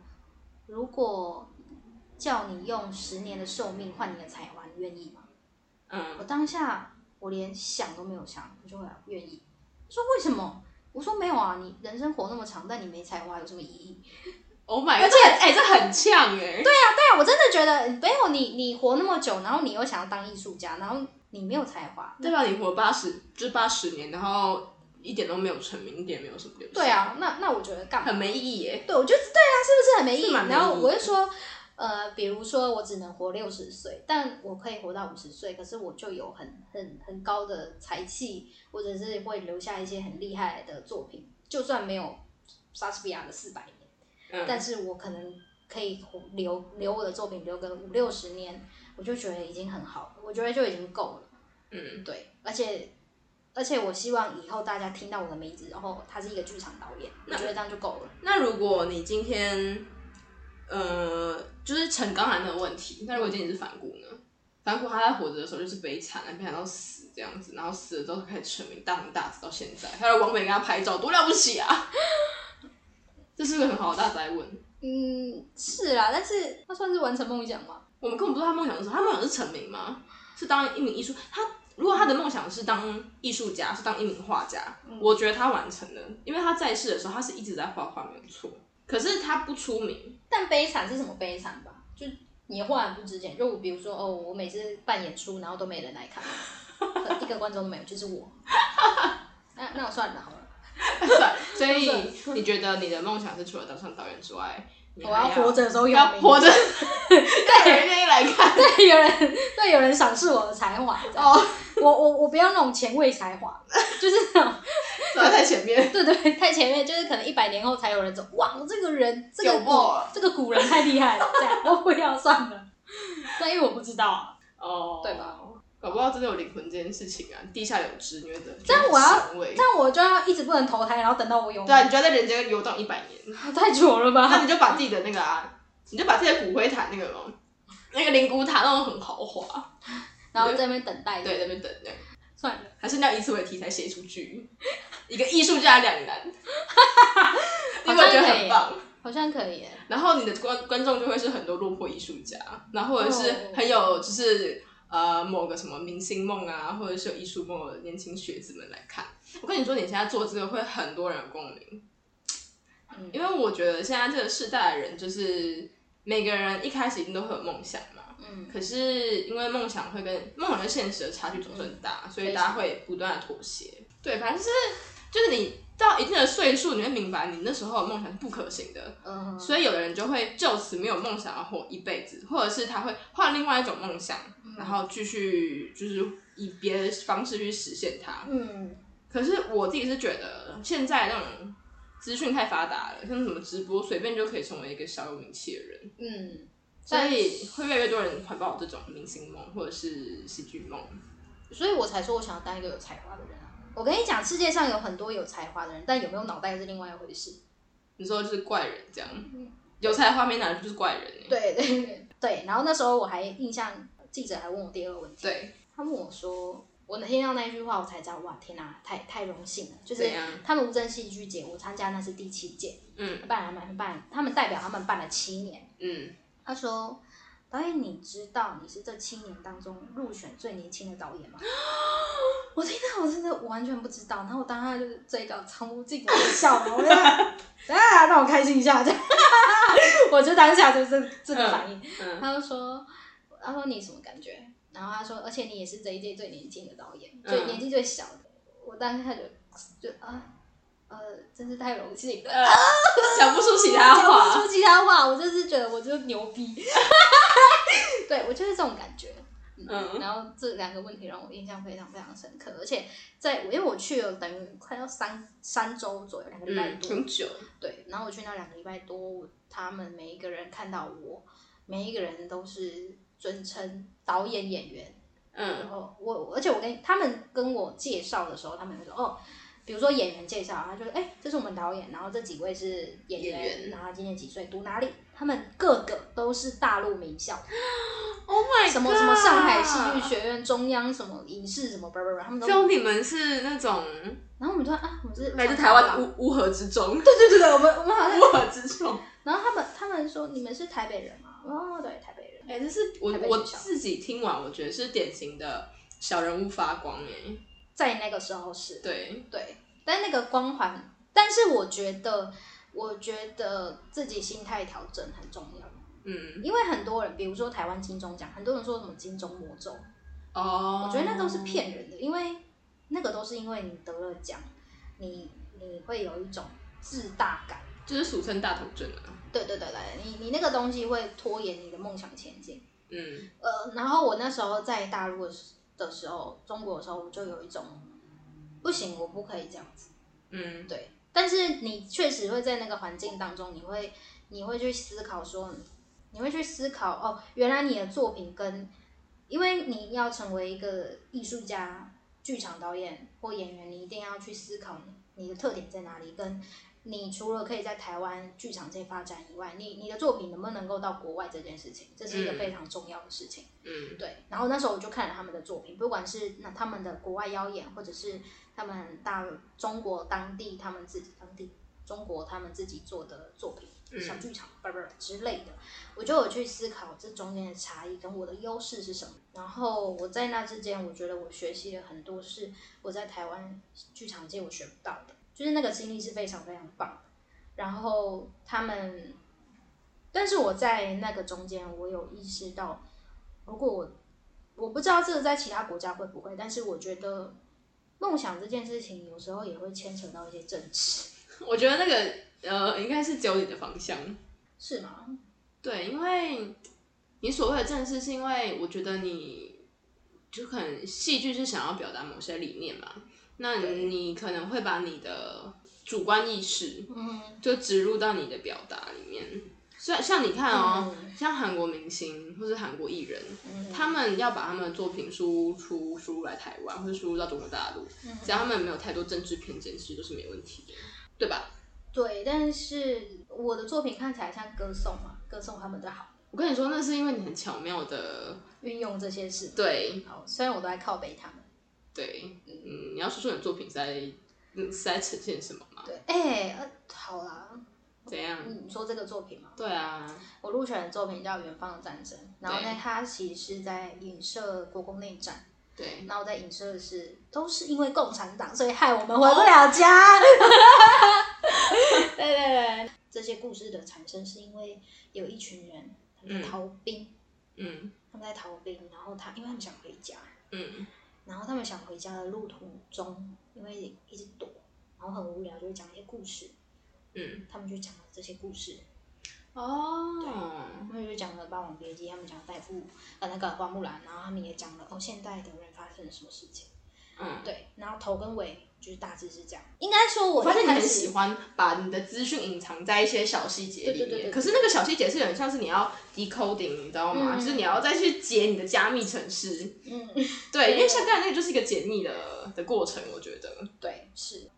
如果叫你用十年的寿命换你的才华，你愿意吗？”嗯，我当下我连想都没有想，我就会愿意。说为什么？我说没有啊，你人生活那么长，但你没才华有什么意义？Oh my god！而且哎、欸，这很呛哎。对啊，对啊，我真的觉得没有你，你活那么久，然后你又想要当艺术家，然后你没有才华，对吧？你活八十，就是八十年，然后。一点都没有成名，一点没有什么流。对啊，那那我觉得干嘛？很没意义耶。对，我觉得对啊，是不是很没意义？意义，然后我就说，呃，比如说我只能活六十岁，但我可以活到五十岁，可是我就有很很很高的才气，或者是会留下一些很厉害的作品，就算没有莎士比亚的四百年，嗯，但是我可能可以留留我的作品留个五六十年，我就觉得已经很好了，我觉得就已经够了。嗯，对，而且。而且我希望以后大家听到我的名字，然后他是一个剧场导演，我觉得这样就够了。那如果你今天，呃，就是陈刚才那个问题，那如果今天你是反骨呢？反骨他在活着的时候就是悲惨，悲惨到死这样子，然后死了之后开始成名，大红大紫到现在，还有王美跟他拍照，多了不起啊！这是个很好的大哉问。嗯，是啦，但是他算是完成梦想吗？我们根本不知道他梦想是什么，他梦想是成名吗？是当一名艺术他。如果他的梦想是当艺术家，是当一名画家，嗯，我觉得他完成了，因为他在世的时候，他是一直在画画，没有错。可是他不出名。但悲惨是什么悲惨吧？就你画很不值钱，就比如说哦，我每次办演出，然后都没人来看，一个观众都没有，就是我。那那我算了好了。算。所以 你觉得你的梦想是除了当上导演之外？我要活着的时候有要活着，对，有人愿意来看，对，有人对有人赏识我的才华。哦，我我我不要那种前卫才华，就是那种走在太前面。对，对对，太前面，就是可能一百年后才有人走。哇，我这个人，这个古这个古人太厉害了，这样我不要算了。但因为我不知道啊，哦，对吧？搞不好真的有灵魂这件事情啊，地下有知觉的。这样我要，这样我就要一直不能投胎，然后等到我有。对啊，你就要在人间游荡一百年。太久了吧？那你就把自己的那个啊，你就把自己的骨灰坛那个嘛，那个灵骨塔弄得很豪华，然后在那边等待。对，在那边等待。算了，还是那样以此为题材写一出剧，一个艺术家两难。你会觉得很棒，好像可以。然后你的观观众就会是很多落魄艺术家，然后或者是很有就是。呃，某个什么明星梦啊，或者是有艺术梦的年轻学子们来看。我跟你说，你现在做这个会很多人有共鸣，嗯，因为我觉得现在这个世代的人，就是每个人一开始一定都会有梦想嘛，嗯，可是因为梦想会跟梦想跟现实的差距总是很大，嗯，所以大家会不断的妥协。对，反正是就是你。到一定的岁数，你会明白你那时候的梦想是不可行的，uh. 所以有的人就会就此没有梦想要活一辈子，或者是他会换另外一种梦想，uh. 然后继续就是以别的方式去实现它。嗯、uh 可是我自己是觉得现在那种资讯太发达了，像什么直播，随便就可以成为一个小有名气的人。嗯、uh 所以会越来越多人怀抱这种明星梦或者是喜剧梦，所以我才说我想要当一个有才华的人。我跟你讲，世界上有很多有才华的人，但有没有脑袋是另外一回事。你说就是怪人这样，有才华没脑袋就是怪人。对对对，然后那时候我还印象，记者还问我第二个问题，对，他问我说，我听到那一句话，我才知道，哇，天哪，太太荣幸了，就是他们无声戏剧节，我参加那是第七届，嗯，办了办，他们代表他们办了七年，嗯，他说。导演，你知道你是这七年当中入选最年轻的导演吗？我听到我真的完全不知道，然后我当下就是嘴角藏不住的笑，我就 啊，让我开心一下，我就当下就是这个反应。嗯嗯、他就说，他说你什么感觉？然后他说，而且你也是这一届最年轻的导演，嗯、最年纪最小的。我当下就就啊。呃，真是太荣幸了，讲不出其他话，讲不出其他话，我就是觉得我就是牛逼，对，我就是这种感觉。嗯，然后这两个问题让我印象非常非常深刻，而且在我因为我去了等于快要三三周左右，两个礼拜多，很久。对，然后我去那两个礼拜多，他们每一个人看到我，每一个人都是尊称导演演员。嗯，然后我而且我跟他们跟我介绍的时候，他们就说哦。比如说演员介绍，他就说：“哎、欸，这是我们导演，然后这几位是演员，演员然后今年几岁，读哪里？他们个个都是大陆名校。” Oh my God，什么什么上海戏剧学院、中央什么影视什么，叭叭叭，他们都。就你们是那种，然后我们就说啊，我们是来自台湾乌乌合之众。对对对对，我们我们好像乌合之众。然后他们他们说你们是台北人吗？哦，对，台北人。哎、欸，这是我我自己听完，我觉得是典型的小人物发光哎，在那个时候是。对对，但那个光环，但是我觉得，我觉得自己心态调整很重要。嗯，因为很多人，比如说台湾金钟奖，很多人说什么金钟魔咒，哦，我觉得那都是骗人的，因为那个都是因为你得了奖，你你会有一种自大感，就是俗称大头症啊。对对对对，你你那个东西会拖延你的梦想前进。嗯，呃，然后我那时候在大陆的时候，中国的时候，我就有一种不行，我不可以这样子。嗯，对，但是你确实会在那个环境当中，你会你会去思考说。你会去思考哦，原来你的作品跟，因为你要成为一个艺术家、剧场导演或演员，你一定要去思考你的特点在哪里。跟你除了可以在台湾剧场界发展以外，你你的作品能不能够到国外这件事情，这是一个非常重要的事情。嗯，对。然后那时候我就看了他们的作品，不管是那他们的国外邀演，或者是他们大中国当地他们自己当地中国他们自己做的作品。小剧场、叭叭之类的，我就有去思考这中间的差异跟我的优势是什么。然后我在那之间，我觉得我学习了很多是我在台湾剧场界我学不到的，就是那个经历是非常非常棒的。然后他们，但是我在那个中间，我有意识到，如果我我不知道这个在其他国家会不会，但是我觉得梦想这件事情有时候也会牵扯到一些政治。我觉得那个。呃，应该是只有你的方向，是吗？对，因为你所谓的正式，是因为我觉得你就可能戏剧是想要表达某些理念嘛，那你可能会把你的主观意识，嗯，就植入到你的表达里面。像像你看哦，嗯、像韩国明星或是韩国艺人，嗯、他们要把他们的作品输出输入来台湾，或者输入到中国大陆，嗯、只要他们没有太多政治偏见，其实都是没问题的，对吧？对，但是我的作品看起来像歌颂嘛，歌颂他们的好。我跟你说，那是因为你很巧妙的运用这些事。对，好，虽然我都在靠背他们。对，嗯，你要说说你的作品在，是在呈现什么吗？对，哎、好啦。怎样？你说这个作品吗？对啊，我入选的作品叫《远方的战争》，然后呢，它其实是在影射国共内战。对，然后我在影射的是，都是因为共产党，所以害我们回不了家。对对对，这些故事的产生是因为有一群人他们在逃兵，嗯，他们在逃兵，然后他因为他们想回家，嗯，然后他们想回家的路途中，因为一直躲，然后很无聊，就会讲一些故事，嗯，他们就讲了这些故事。哦，对，他们就讲了《霸王别姬》，他们讲了戴夫呃那个花木兰，然后他们也讲了哦现代的人发生了什么事情，嗯，对，然后头跟尾就是大致是这样。应该说，我发现你很喜欢把你的资讯隐藏在一些小细节里面，对对对对，可是那个小细节是很像是你要 decoding，你知道吗？嗯、就是你要再去解你的加密程式，嗯，对，因为像刚才那个就是一个解密的的过程，我觉得，对，是。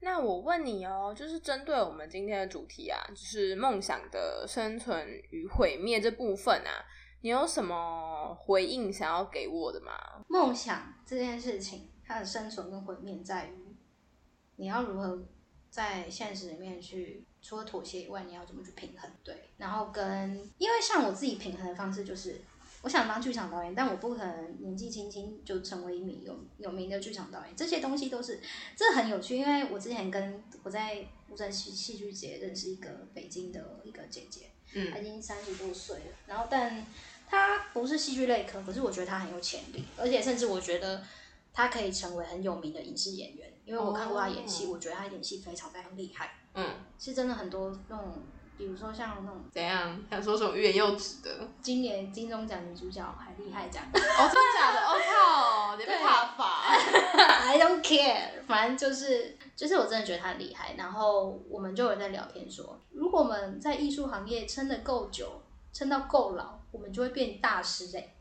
那我问你哦，就是针对我们今天的主题啊，就是梦想的生存与毁灭这部分啊，你有什么回应想要给我的吗？梦想这件事情，它的生存跟毁灭在于你要如何在现实里面去，除了妥协以外，你要怎么去平衡？对，然后跟因为像我自己平衡的方式就是。我想当剧场导演，但我不可能年纪轻轻就成为一名有有名的剧场导演。这些东西都是，这很有趣，因为我之前跟我在乌镇戏戏剧节认识一个北京的一个姐姐，嗯，她已经三十多岁了，然后但她不是戏剧类科，可是我觉得她很有潜力，而且甚至我觉得她可以成为很有名的影视演员，因为我看过他演戏，哦、我觉得他演戏非常非常厉害，嗯，是真的很多那种。比如说像那种怎样，想说什么欲言又止的，今年金钟奖女主角还厉害这样，哦，真的假的？我、oh, 靠，你被他罚？I don't care，反正就是就是我真的觉得他很厉害。然后我们就有在聊天说，如果我们在艺术行业撑得够久，撑到够老，我们就会变大师哎、欸。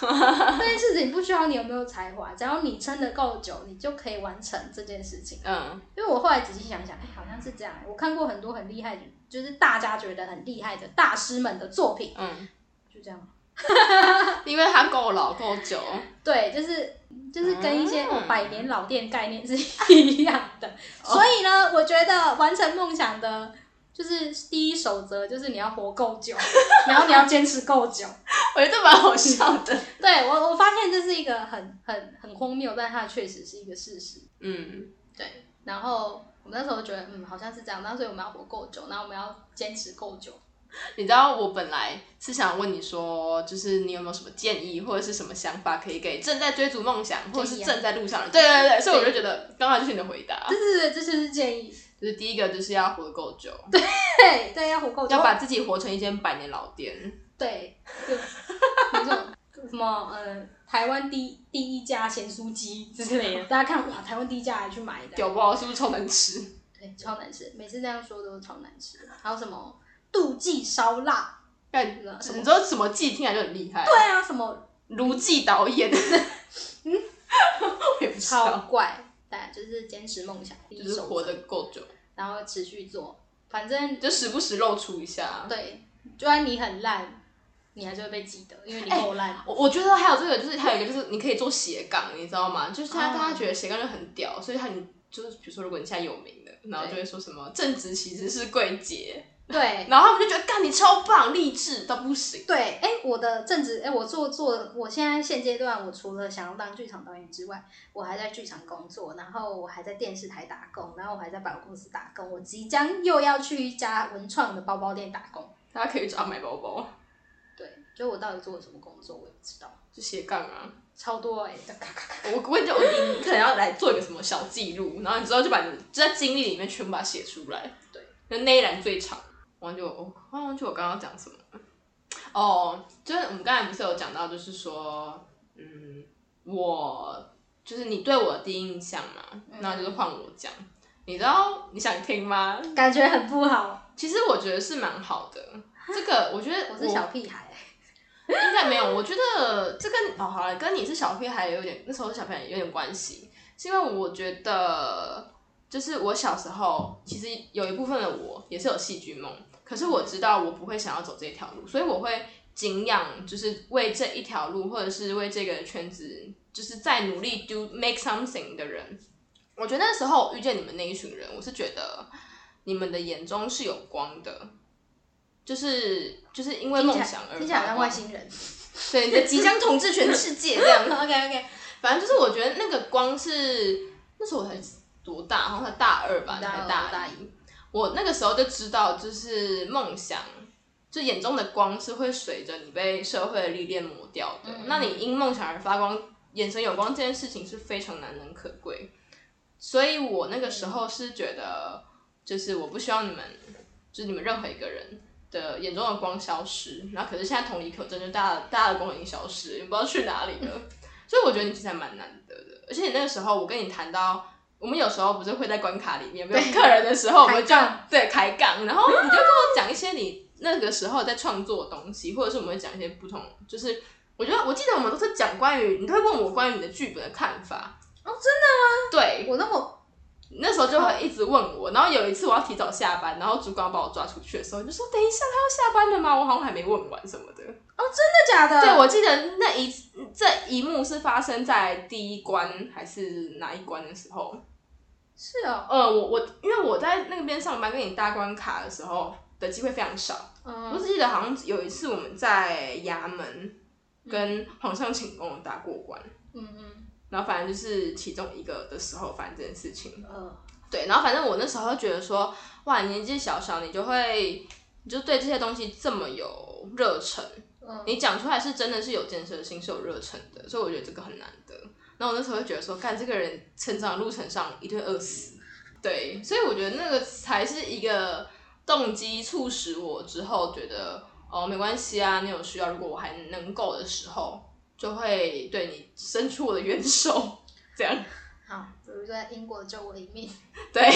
这件事情不需要你有没有才华，只要你撑得够久，你就可以完成这件事情。嗯，因为我后来仔细想想，哎，好像是这样。我看过很多很厉害的，就是大家觉得很厉害的大师们的作品。嗯，就这样。因为他够老够久。对，就是就是跟一些、嗯、百年老店概念是 一样的。所以呢，我觉得完成梦想的。就是第一守则，就是你要活够久，然后你要坚持够久。我觉得蛮好笑的。对我，我发现这是一个很很很荒谬，但它确实是一个事实。嗯，对。然后我们那时候觉得，嗯，好像是这样。那所以我们要活够久，然后我们要坚持够久。你知道，我本来是想问你说，就是你有没有什么建议，或者是什么想法，可以给正在追逐梦想，或者是正在路上的？对对对，所以我就觉得刚好就是你的回答。对对对，这就是建议。就是第一个，就是要活得够久。对对，要活够久，要把自己活成一间百年老店。对，就那种。什么呃，台湾第第一家咸酥鸡之类的，大家看哇，台湾第一家还去买的，屌爆？是不是超难吃？对，超难吃，每次这样说都是超难吃。还有什么妒忌烧腊？哎，你知道什么记听起来就很厉害？对啊，什么卢记导演？嗯，我也不知道。超怪。对，就是坚持梦想，就是活得够久，然后持续做，反正就时不时露出一下。对，就算你很烂，你还是会被记得，因为你够烂。欸、我我觉得还有这个，就是还有一个就是你可以做斜杠，你知道吗？就是他大家觉得斜杠就很屌，所以他你就是比如说，如果你现在有名的，然后就会说什么正直其实是贵姐。对，然后他们就觉得干你超棒，励志到不行。对，哎，我的正职，哎，我做做，我现在现阶段，我除了想要当剧场导演之外，我还在剧场工作，然后我还在电视台打工，然后我还在百货公司打工，我即将又要去一家文创的包包店打工。大家可以找买包包。对，就我到底做了什么工作，我也不知道。就斜杠啊，超多哎！我我跟你讲，我你可能要来做一个什么小记录，然后你之后就把你就在经历里面全部把它写出来。对，那那一栏最长。忘记我，忘记我刚刚讲什么了哦，就是我们刚才不是有讲到，就是说，嗯，我就是你对我的第一印象嘛，那、嗯、就是换我讲。你知道你想听吗？感觉很不好。其实我觉得是蛮好的。这个我觉得我，我是小屁孩，应该没有。我觉得这跟哦好了，跟你是小屁孩有点，那时候是小屁孩有点关系，是因为我觉得就是我小时候其实有一部分的我也是有戏剧梦。可是我知道我不会想要走这条路，所以我会敬仰，就是为这一条路或者是为这个圈子，就是在努力 do make something 的人。我觉得那时候遇见你们那一群人，我是觉得你们的眼中是有光的，就是就是因为梦想而。听起来像外星人。对，你的即将统治全世界这样。OK OK，反正就是我觉得那个光是那时候我才多大，好像才大二吧，才大大一。我那个时候就知道，就是梦想，就眼中的光是会随着你被社会的历练磨掉的。嗯、那你因梦想而发光，眼神有光这件事情是非常难能可贵。所以我那个时候是觉得，就是我不希望你们，就是你们任何一个人的眼中的光消失。然后可是现在同理可证，就大家大家的光已经消失，也不知道去哪里了。嗯、所以我觉得你其实还蛮难得的。而且你那个时候，我跟你谈到。我们有时候不是会在关卡里面没有客人的时候，我们就对开杠，然后你就跟我讲一些你那个时候在创作的东西，或者是我们会讲一些不同，就是我觉得我记得我们都是讲关于，你都会问我关于你的剧本的看法。哦，真的吗？对，我那么那时候就会一直问我，然后有一次我要提早下班，然后主管把我抓出去的时候，你就说等一下他要下班了吗？我好像还没问完什么的。哦，真的假的？对，我记得那一这一幕是发生在第一关还是哪一关的时候？是哦，呃，我我因为我在那边上班，跟你搭关卡的时候的机会非常少。嗯，我只记得好像有一次我们在衙门跟皇上请功搭过关。嗯嗯。然后反正就是其中一个的时候发生这件事情。嗯。对，然后反正我那时候就觉得说，哇，年纪小小你就会，你就对这些东西这么有热忱。嗯。你讲出来是真的是有建设性，是有热忱的，所以我觉得这个很难得。然后我那时候就觉得说，干这个人成长的路程上一定会饿死，对，所以我觉得那个才是一个动机，促使我之后觉得哦，没关系啊，你有需要，如果我还能够的时候，就会对你伸出我的援手，这样。好，比如说在英国救我一命。对。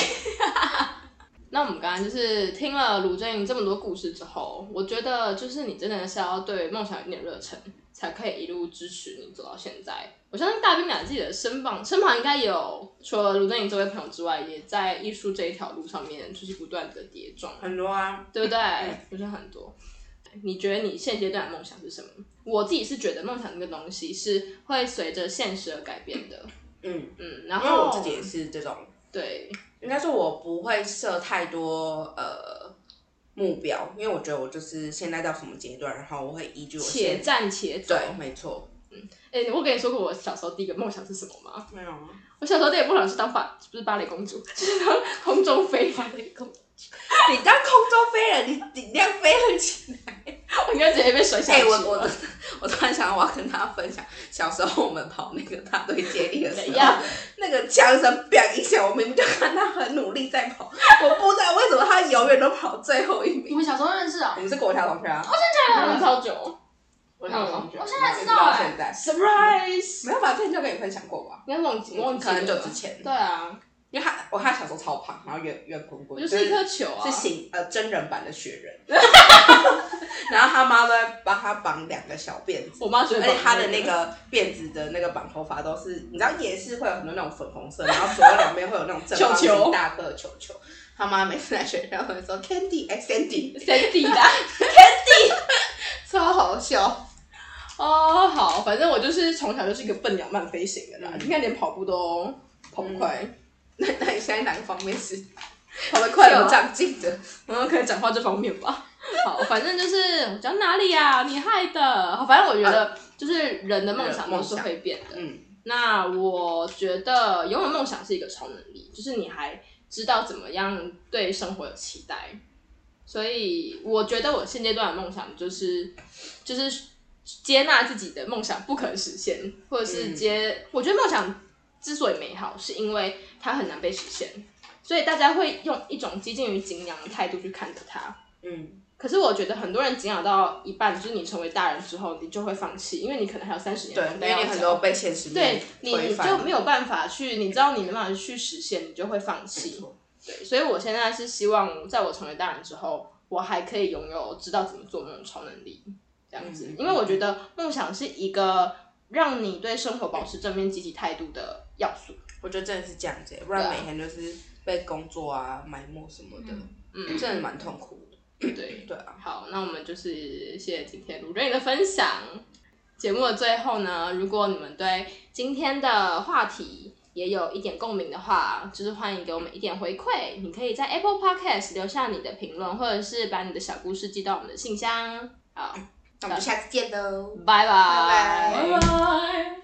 那我们刚刚就是听了卢真颖这么多故事之后，我觉得就是你真的是要对梦想有点热忱，才可以一路支持你走到现在。我相信大兵俩自己的身旁身旁应该有除了卢真颖这位朋友之外，也在艺术这一条路上面就是不断的跌撞。很多啊，对不对？不是很多。你觉得你现阶段的梦想是什么？我自己是觉得梦想这个东西是会随着现实而改变的。嗯嗯，然后我自己也是这种。对，应该说我不会设太多呃目标，因为我觉得我就是现在到什么阶段，然后我会依据我且战且走。对，没错。嗯，哎、欸，我跟你说过我小时候第一个梦想是什么吗？没有啊。我小时候第一个梦想是当芭，不是芭蕾公主，就是当 空中飞芭蕾公主。你当空中飞人，你尽量飞了起来，我应该直接被甩下去。哎、欸，我我 我突然想到，我要跟大家分享，小时候我们跑那个大队接力的时候，样那个枪声砰一下，我明明就看他很努力在跑，我不知道为什么他永远都跑最后一名。你们小时候认识啊？我们是国小同学啊。我现在认识超久。我小同学。我现在知道了。现在 surprise，没有把这件就跟你分享过吧？应该忘记忘记了。很久之前。对啊。因为他，我看他小时候超胖，然后圆圆滚滚，就是一颗球啊，是形呃真人版的雪人。然后他妈在帮他绑两个小辫子，我妈觉得，而且他的那个。辫子的那个绑头发都是，你知道也是会有很多那种粉红色，然后左右两边会有那种正方形大个的球球。他妈每次来学校会说 Candy，哎 Sandy，Sandy 的 Candy，超好笑。哦，好，反正我就是从小就是一个笨鸟慢飞型的啦，你看连跑步都跑不快。那那你现在哪个方面是跑得快有长进的？嗯，可以讲话这方面吧。好，反正就是讲哪里呀、啊？你害的。好，反正我觉得就是人的梦想都是会变的。嗯。那我觉得拥有梦想是一个超能力，就是你还知道怎么样对生活有期待。所以我觉得我现阶段的梦想就是就是接纳自己的梦想不可能实现，或者是接。嗯、我觉得梦想。之所以美好，是因为它很难被实现，所以大家会用一种接近于敬仰的态度去看着它。嗯，可是我觉得很多人敬仰到一半，就是你成为大人之后，你就会放弃，因为你可能还有三十年。对，因为你很多被现实对你，你就没有办法去，你知道你没办法去实现，你就会放弃。对，所以我现在是希望，在我成为大人之后，我还可以拥有知道怎么做梦的超能力，这样子，嗯，因为我觉得梦想是一个。让你对生活保持正面积极态度的要素，我觉得真的是这样子，不然每天就是被工作啊埋没什么的，嗯，真的蛮痛苦的。对 对啊，好，那我们就是谢谢今天卢瑞的分享。节目的最后呢，如果你们对今天的话题也有一点共鸣的话，就是欢迎给我们一点回馈。你可以在 Apple Podcast 留下你的评论，或者是把你的小故事寄到我们的信箱。好。那我们就下次见喽，拜拜，拜拜。